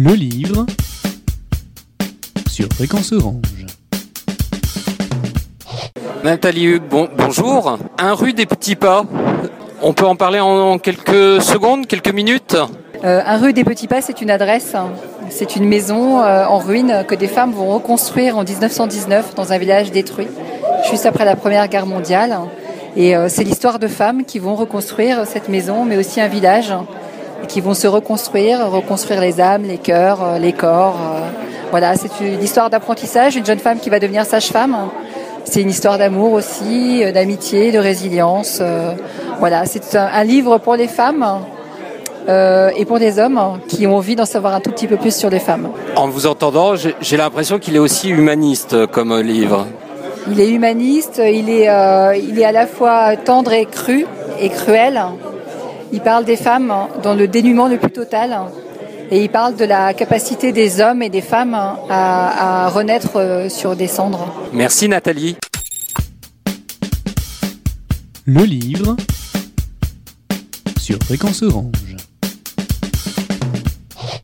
Le livre sur Fréquence Orange. Nathalie Hugues, bon, bonjour. Un rue des petits pas. On peut en parler en quelques secondes, quelques minutes euh, Un rue des petits pas, c'est une adresse. C'est une maison euh, en ruine que des femmes vont reconstruire en 1919 dans un village détruit, juste après la Première Guerre mondiale. Et euh, c'est l'histoire de femmes qui vont reconstruire cette maison, mais aussi un village, qui vont se reconstruire, reconstruire les âmes, les cœurs, les corps. Voilà, c'est une histoire d'apprentissage, une jeune femme qui va devenir sage-femme c'est une histoire d'amour aussi, euh, d'amitié, de résilience. Euh, voilà, c'est un, livre pour les femmes euh, et pour des hommes qui ont envie d'en savoir un tout petit peu plus sur les femmes. En vous entendant, j'ai l'impression qu'il est aussi humaniste comme livre. Il est humaniste, il est, il est à la fois tendre et cru et cruel. Il parle des femmes dans le dénuement le plus total. Et il parle de la capacité des hommes et des femmes à, à renaître sur des cendres. Merci Nathalie. Le livre sur Fréquence Orange.